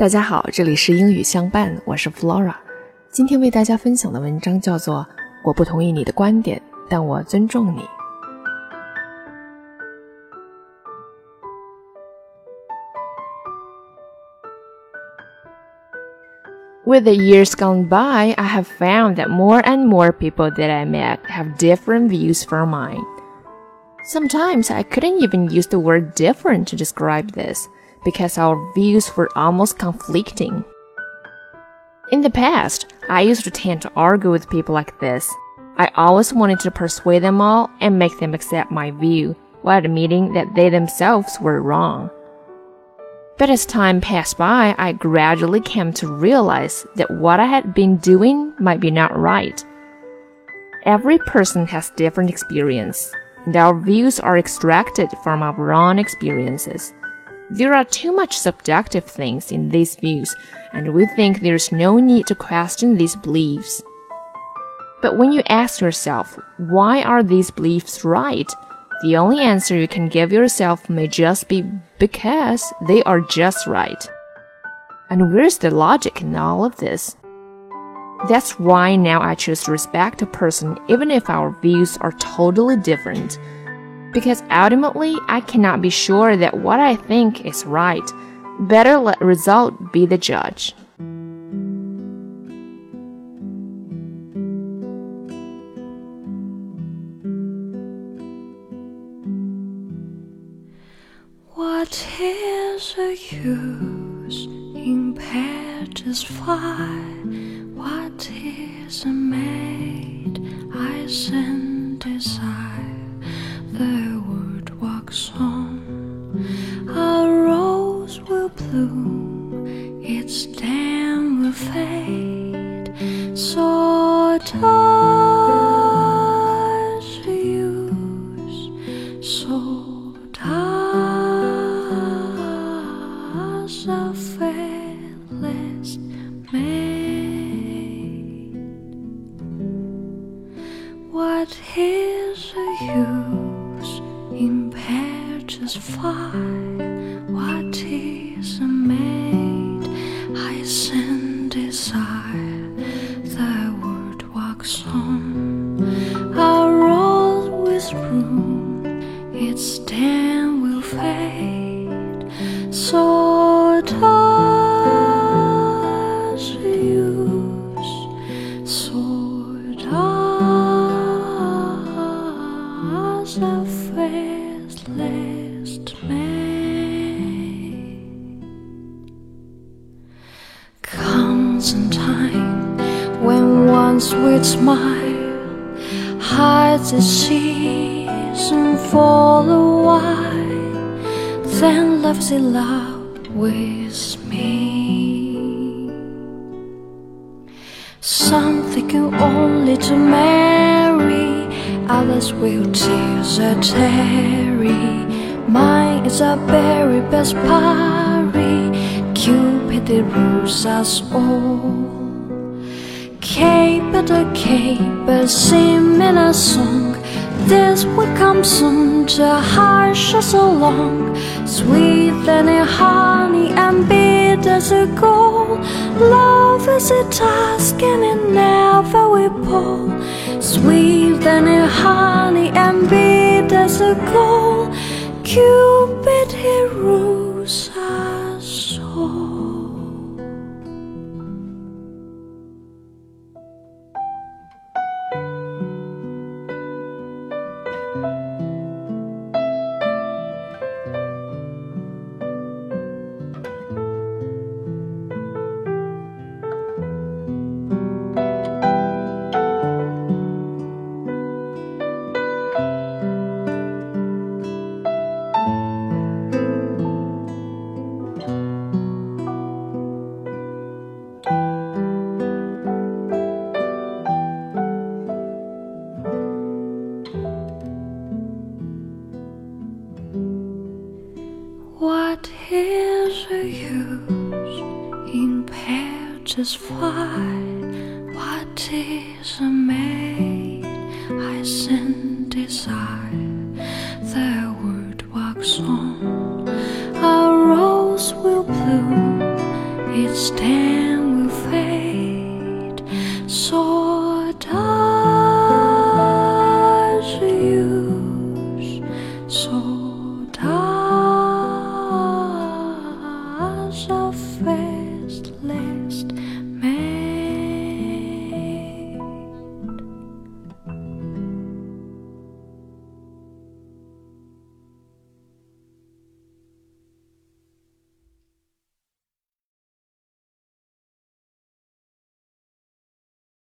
大家好，这里是英语相伴，我是 Flora。今天为大家分享的文章叫做《我不同意你的观点，但我尊重你》。With the years gone by, I have found that more and more people that I met have different views from mine. Sometimes I couldn't even use the word different to describe this because our views were almost conflicting. In the past, I used to tend to argue with people like this. I always wanted to persuade them all and make them accept my view while admitting that they themselves were wrong. But as time passed by, I gradually came to realize that what I had been doing might be not right. Every person has different experience, and our views are extracted from our own experiences. There are too much subjective things in these views, and we think there's no need to question these beliefs. But when you ask yourself, why are these beliefs right? The only answer you can give yourself may just be because they are just right. And where's the logic in all of this? That's why now I choose to respect a person even if our views are totally different because ultimately I cannot be sure that what I think is right. Better let result be the judge. What is the use in fire? What is a maid I send Does use, so does a maid. What is the use? impetuous fire. On. Our with room, its stem will fade. So does use. So does a faceless maid. Sweet smile hides its season for a while, then loves in love with me. Some thinking only to marry, others will tears a tarry. Mine is a very best party. Cupid rules us all. At a a sim in a song. This will come soon to hush us along. Sweet than a honey and bitter as a gold. Love is a task and it never will pull. Sweet than a honey and bitter as a gold. Cupid he rules What is the use in just fine? What is a maid? I send desire. The word walks on. A rose will bloom. stand